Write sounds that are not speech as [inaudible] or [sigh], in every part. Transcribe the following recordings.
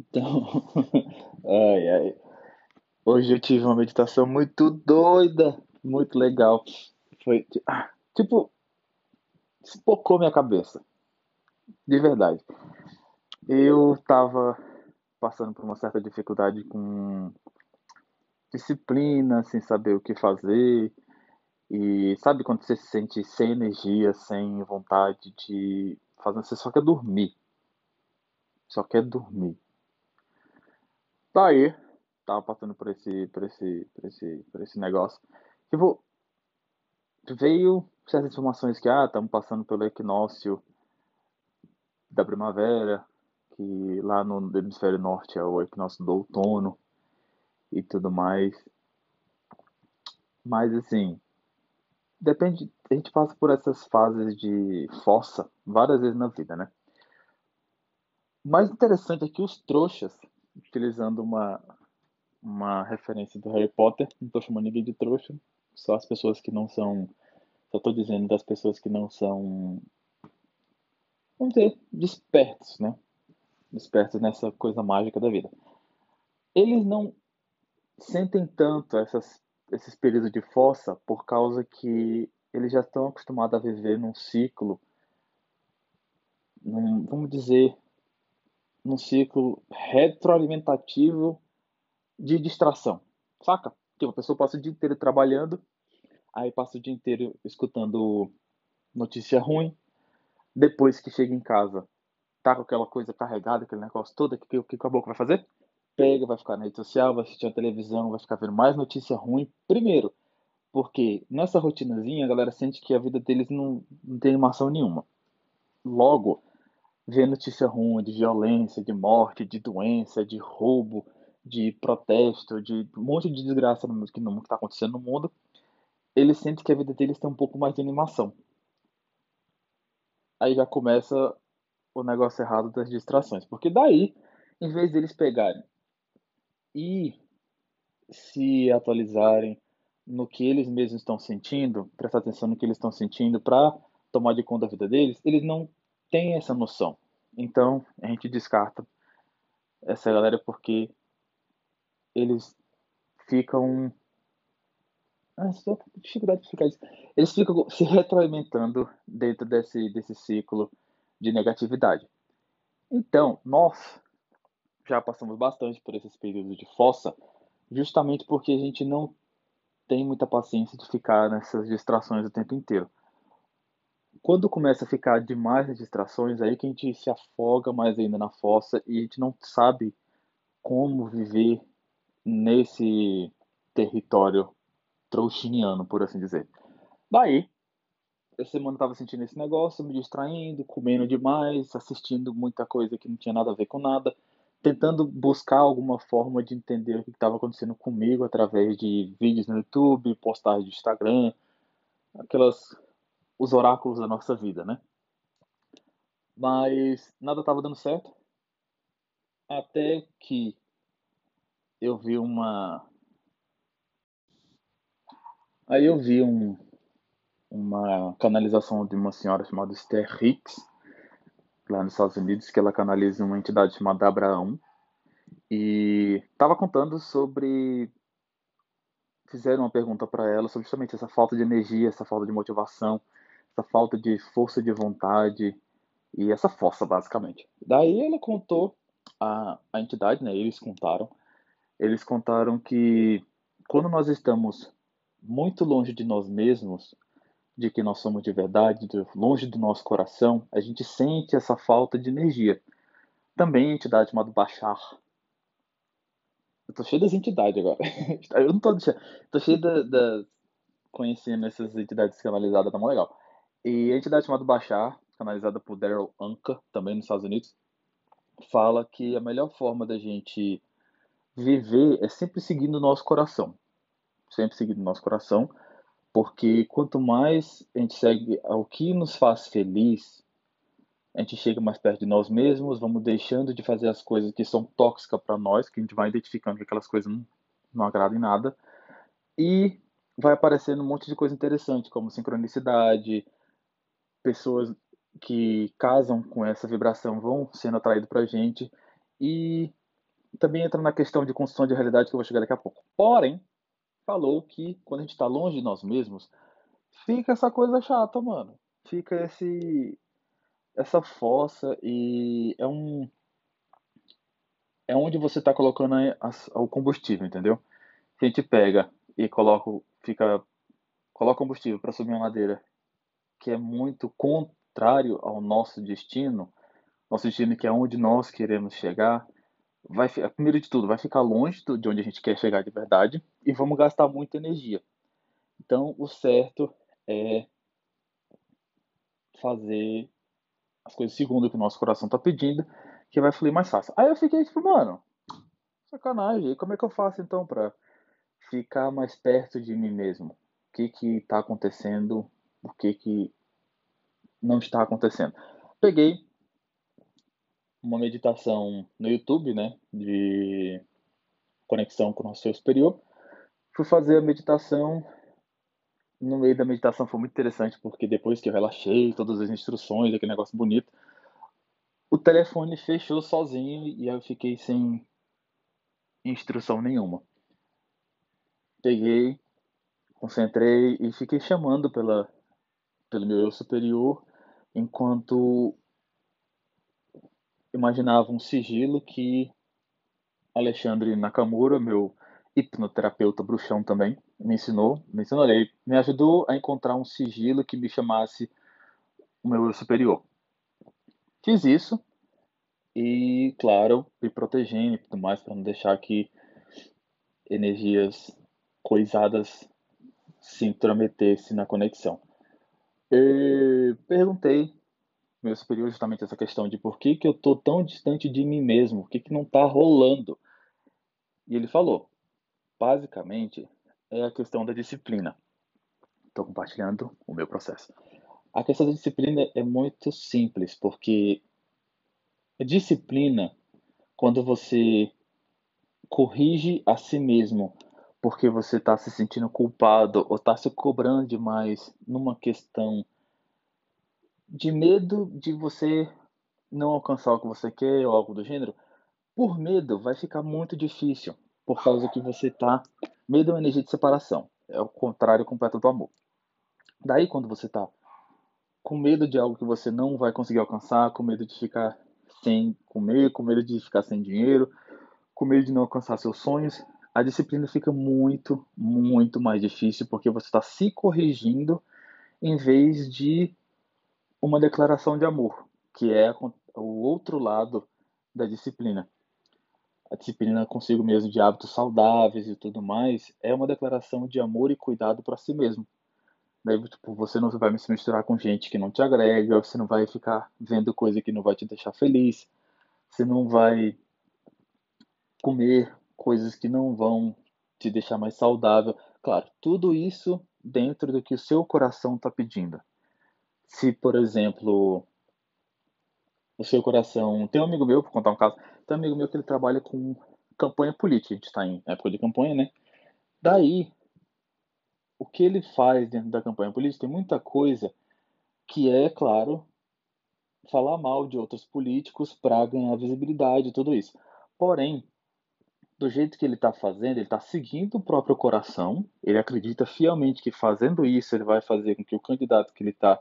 Então, [laughs] ai, ai. Hoje eu tive uma meditação muito doida, muito legal. Foi, ah, tipo, espocou minha cabeça, de verdade. Eu tava passando por uma certa dificuldade com disciplina, sem saber o que fazer. E sabe quando você se sente sem energia, sem vontade de fazer, você só quer dormir. Só quer dormir. Daí, tava passando por esse, por esse, por esse, por esse negócio. Tipo, veio certas informações que, ah, estamos passando pelo equinócio da primavera, que lá no hemisfério norte é o equinócio do outono e tudo mais. Mas assim, depende, a gente passa por essas fases de força várias vezes na vida, né? O mais interessante é que os trouxas, utilizando uma, uma referência do Harry Potter, não estou chamando ninguém de trouxa, só as pessoas que não são, só estou dizendo das pessoas que não são, vamos dizer, despertos, né? Despertos nessa coisa mágica da vida. Eles não sentem tanto essas, esses períodos de força por causa que eles já estão acostumados a viver num ciclo, num, vamos dizer, num ciclo retroalimentativo de distração, saca? Tipo, a pessoa passa o dia inteiro trabalhando, aí passa o dia inteiro escutando notícia ruim, depois que chega em casa, tá com aquela coisa carregada, aquele negócio todo, o que, que, que a boca vai fazer? Pega, vai ficar na rede social, vai assistir a televisão, vai ficar vendo mais notícia ruim. Primeiro, porque nessa rotinazinha a galera sente que a vida deles não, não tem animação nenhuma. Logo, vê notícia ruim de violência, de morte, de doença, de roubo, de protesto, de um monte de desgraça no mundo que está acontecendo no mundo, eles sentem que a vida deles tem um pouco mais de animação. Aí já começa o negócio errado das distrações. Porque daí, em vez deles pegarem e se atualizarem no que eles mesmos estão sentindo, prestar atenção no que eles estão sentindo para tomar de conta da vida deles, eles não têm essa noção. Então, a gente descarta essa galera porque eles ficam. Ah, dificuldade de explicar isso. Eles ficam se retroalimentando dentro desse, desse ciclo de negatividade. Então, nós já passamos bastante por esses períodos de fossa, justamente porque a gente não tem muita paciência de ficar nessas distrações o tempo inteiro. Quando começa a ficar demais as distrações, aí que a gente se afoga mais ainda na fossa e a gente não sabe como viver nesse território trouxiniano, por assim dizer. Daí, essa semana eu tava sentindo esse negócio, me distraindo, comendo demais, assistindo muita coisa que não tinha nada a ver com nada, tentando buscar alguma forma de entender o que estava acontecendo comigo através de vídeos no YouTube, postagens de Instagram, aquelas os oráculos da nossa vida, né? Mas nada estava dando certo. Até que eu vi uma. Aí eu vi um, uma canalização de uma senhora chamada Esther Hicks, lá nos Estados Unidos, que ela canaliza uma entidade chamada Abraão. E estava contando sobre. Fizeram uma pergunta para ela sobre justamente essa falta de energia, essa falta de motivação, essa falta de força de vontade e essa força, basicamente. Daí ela contou a, a entidade, né? Eles contaram eles contaram que quando nós estamos muito longe de nós mesmos, de que nós somos de verdade, longe do nosso coração, a gente sente essa falta de energia. Também a entidade chamada Bachar. Eu tô cheio das entidades agora. [laughs] Eu não tô. Tô cheio da, da, conhecendo essas entidades canalizadas, tá muito legal. E a entidade chamada Bachar, canalizada por Daryl Anka, também nos Estados Unidos, fala que a melhor forma da gente viver é sempre seguindo o nosso coração. Sempre seguindo o nosso coração, porque quanto mais a gente segue ao que nos faz feliz, a gente chega mais perto de nós mesmos, vamos deixando de fazer as coisas que são tóxicas para nós, que a gente vai identificando que aquelas coisas não, não agradam em nada, e vai aparecendo um monte de coisa interessante, como sincronicidade, pessoas que casam com essa vibração vão sendo atraídas para a gente, e também entra na questão de construção de realidade que eu vou chegar daqui a pouco. Porém, falou que quando a gente está longe de nós mesmos, fica essa coisa chata, mano. Fica esse essa fossa e é um é onde você está colocando o combustível, entendeu? A gente pega e coloca, fica, coloca combustível para subir uma ladeira que é muito contrário ao nosso destino, nosso destino que é onde nós queremos chegar, vai primeiro de tudo vai ficar longe de onde a gente quer chegar de verdade e vamos gastar muita energia. Então, o certo é fazer as coisas segundo o que o nosso coração está pedindo que vai fluir mais fácil. Aí eu fiquei tipo, mano, sacanagem. Como é que eu faço então para ficar mais perto de mim mesmo? O que que está acontecendo? O que que não está acontecendo? Peguei uma meditação no YouTube, né, de conexão com o nosso eu superior. Fui fazer a meditação. No meio da meditação foi muito interessante porque depois que eu relaxei, todas as instruções, aquele negócio bonito, o telefone fechou sozinho e eu fiquei sem instrução nenhuma. Peguei, concentrei e fiquei chamando pela, pelo meu eu superior enquanto imaginava um sigilo que Alexandre Nakamura, meu hipnoterapeuta bruxão também, me ensinou, me ensinou, ele me ajudou a encontrar um sigilo que me chamasse o meu eu superior. Fiz isso e, claro, me protegendo e tudo mais para não deixar que energias coisadas se intrometessem na conexão. E perguntei meu superior justamente essa questão de por que, que eu tô tão distante de mim mesmo, o que, que não está rolando. E ele falou, basicamente, é a questão da disciplina. Estou compartilhando o meu processo. A questão da disciplina é muito simples, porque disciplina, quando você corrige a si mesmo porque você está se sentindo culpado ou está se cobrando demais numa questão de medo de você não alcançar o que você quer ou algo do gênero, por medo vai ficar muito difícil, por causa que você está. Medo é uma energia de separação, é o contrário completo do amor. Daí, quando você está com medo de algo que você não vai conseguir alcançar, com medo de ficar sem comer, com medo de ficar sem dinheiro, com medo de não alcançar seus sonhos, a disciplina fica muito, muito mais difícil porque você está se corrigindo em vez de uma declaração de amor, que é o outro lado da disciplina. A disciplina consigo mesmo de hábitos saudáveis e tudo mais é uma declaração de amor e cuidado para si mesmo. Daí, tipo, você não vai se misturar com gente que não te agrega, você não vai ficar vendo coisa que não vai te deixar feliz, você não vai comer coisas que não vão te deixar mais saudável. Claro, tudo isso dentro do que o seu coração está pedindo. Se, por exemplo, o seu coração. Tem um amigo meu, vou contar um caso, tem um amigo meu que ele trabalha com campanha política, a gente está em época de campanha, né? Daí, o que ele faz dentro da campanha política tem muita coisa que é, claro, falar mal de outros políticos para ganhar visibilidade e tudo isso. Porém, do jeito que ele está fazendo, ele está seguindo o próprio coração, ele acredita fielmente que fazendo isso ele vai fazer com que o candidato que ele está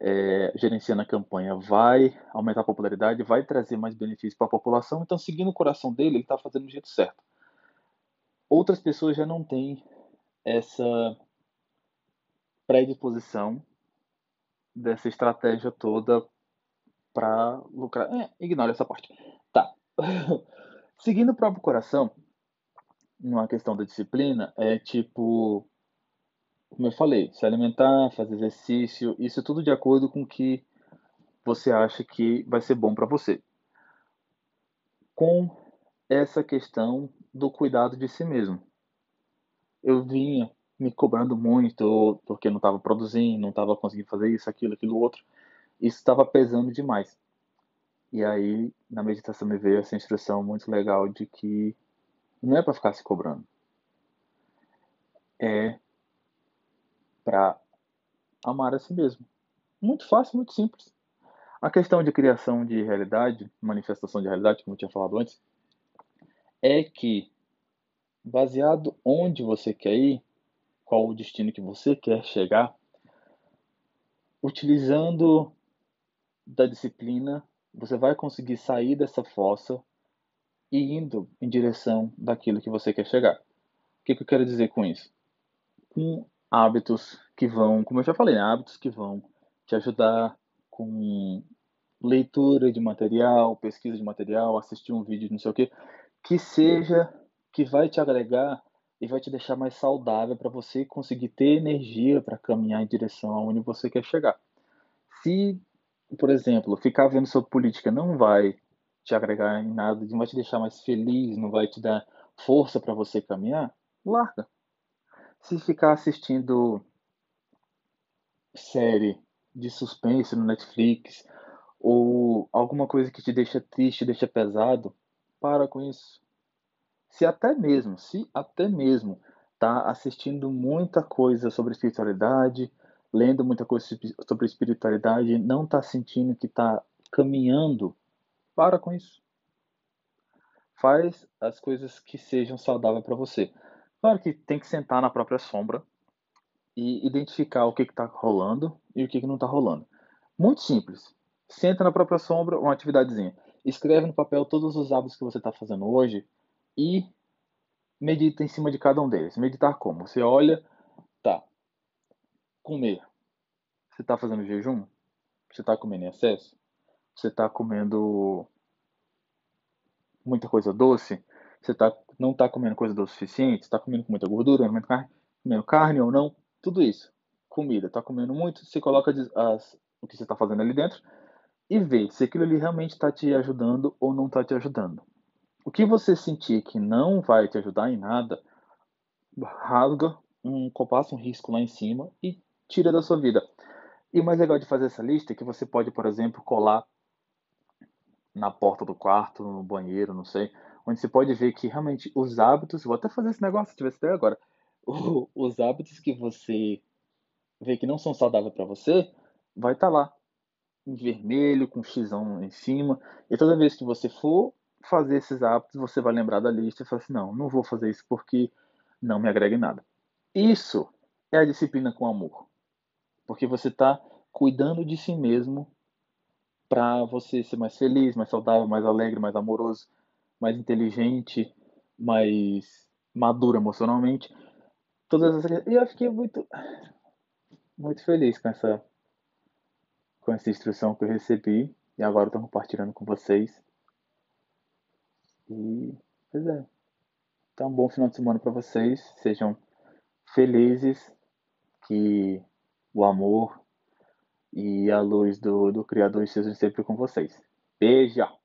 é, gerenciando a campanha vai aumentar a popularidade, vai trazer mais benefícios para a população. Então, seguindo o coração dele, ele está fazendo do jeito certo. Outras pessoas já não têm essa predisposição dessa estratégia toda para lucrar. É, ignora essa parte. Tá. [laughs] Seguindo o próprio coração, numa questão da disciplina, é tipo, como eu falei, se alimentar, fazer exercício, isso tudo de acordo com o que você acha que vai ser bom para você. Com essa questão do cuidado de si mesmo eu vinha me cobrando muito porque não estava produzindo, não estava conseguindo fazer isso, aquilo, aquilo outro. Isso estava pesando demais. E aí, na meditação me veio essa instrução muito legal de que não é para ficar se cobrando. É para amar a si mesmo. Muito fácil, muito simples. A questão de criação de realidade, manifestação de realidade, como eu tinha falado antes, é que, baseado onde você quer ir, qual o destino que você quer chegar, utilizando da disciplina, você vai conseguir sair dessa fossa e indo em direção daquilo que você quer chegar. O que, que eu quero dizer com isso? Com hábitos que vão, como eu já falei, né? hábitos que vão te ajudar com leitura de material, pesquisa de material, assistir um vídeo, não sei o que, que seja que vai te agregar e vai te deixar mais saudável para você conseguir ter energia para caminhar em direção aonde você quer chegar. Se, por exemplo, ficar vendo sobre política não vai te agregar em nada, não vai te deixar mais feliz, não vai te dar força para você caminhar, larga. Se ficar assistindo série de suspense no Netflix ou alguma coisa que te deixa triste, deixa pesado, para com isso. Se até mesmo, se até mesmo tá assistindo muita coisa sobre espiritualidade, lendo muita coisa sobre espiritualidade, não tá sentindo que tá caminhando, para com isso. Faz as coisas que sejam saudáveis para você. Claro que tem que sentar na própria sombra e identificar o que está rolando e o que, que não está rolando. Muito simples. Senta na própria sombra, uma atividadezinha. Escreve no papel todos os hábitos que você está fazendo hoje e medita em cima de cada um deles. Meditar como? Você olha. Comer. Você está fazendo jejum? Você está comendo em excesso? Você está comendo muita coisa doce? Você tá, não está comendo coisa doce o suficiente? Está comendo com muita gordura? Comendo carne, comendo carne ou não? Tudo isso. Comida. Está comendo muito? Você coloca as, o que você está fazendo ali dentro e vê se aquilo ali realmente está te ajudando ou não está te ajudando. O que você sentir que não vai te ajudar em nada, rasga, um, passa um risco lá em cima e tira da sua vida. E o mais legal de fazer essa lista é que você pode, por exemplo, colar na porta do quarto, no banheiro, não sei, onde você pode ver que realmente os hábitos, vou até fazer esse negócio se tivesse até agora, [laughs] os hábitos que você vê que não são saudáveis para você, vai estar tá lá em vermelho com um em cima, e toda vez que você for fazer esses hábitos, você vai lembrar da lista e falar assim: não, não vou fazer isso porque não me agrega em nada. Isso é a disciplina com amor. Porque você está cuidando de si mesmo para você ser mais feliz, mais saudável, mais alegre, mais amoroso, mais inteligente, mais maduro emocionalmente. Todas essas... E eu fiquei muito, muito feliz com essa, com essa instrução que eu recebi e agora estou compartilhando com vocês. E, pois é. Então, um bom final de semana para vocês. Sejam felizes. Que o amor e a luz do, do Criador estejam sempre com vocês. Beijo!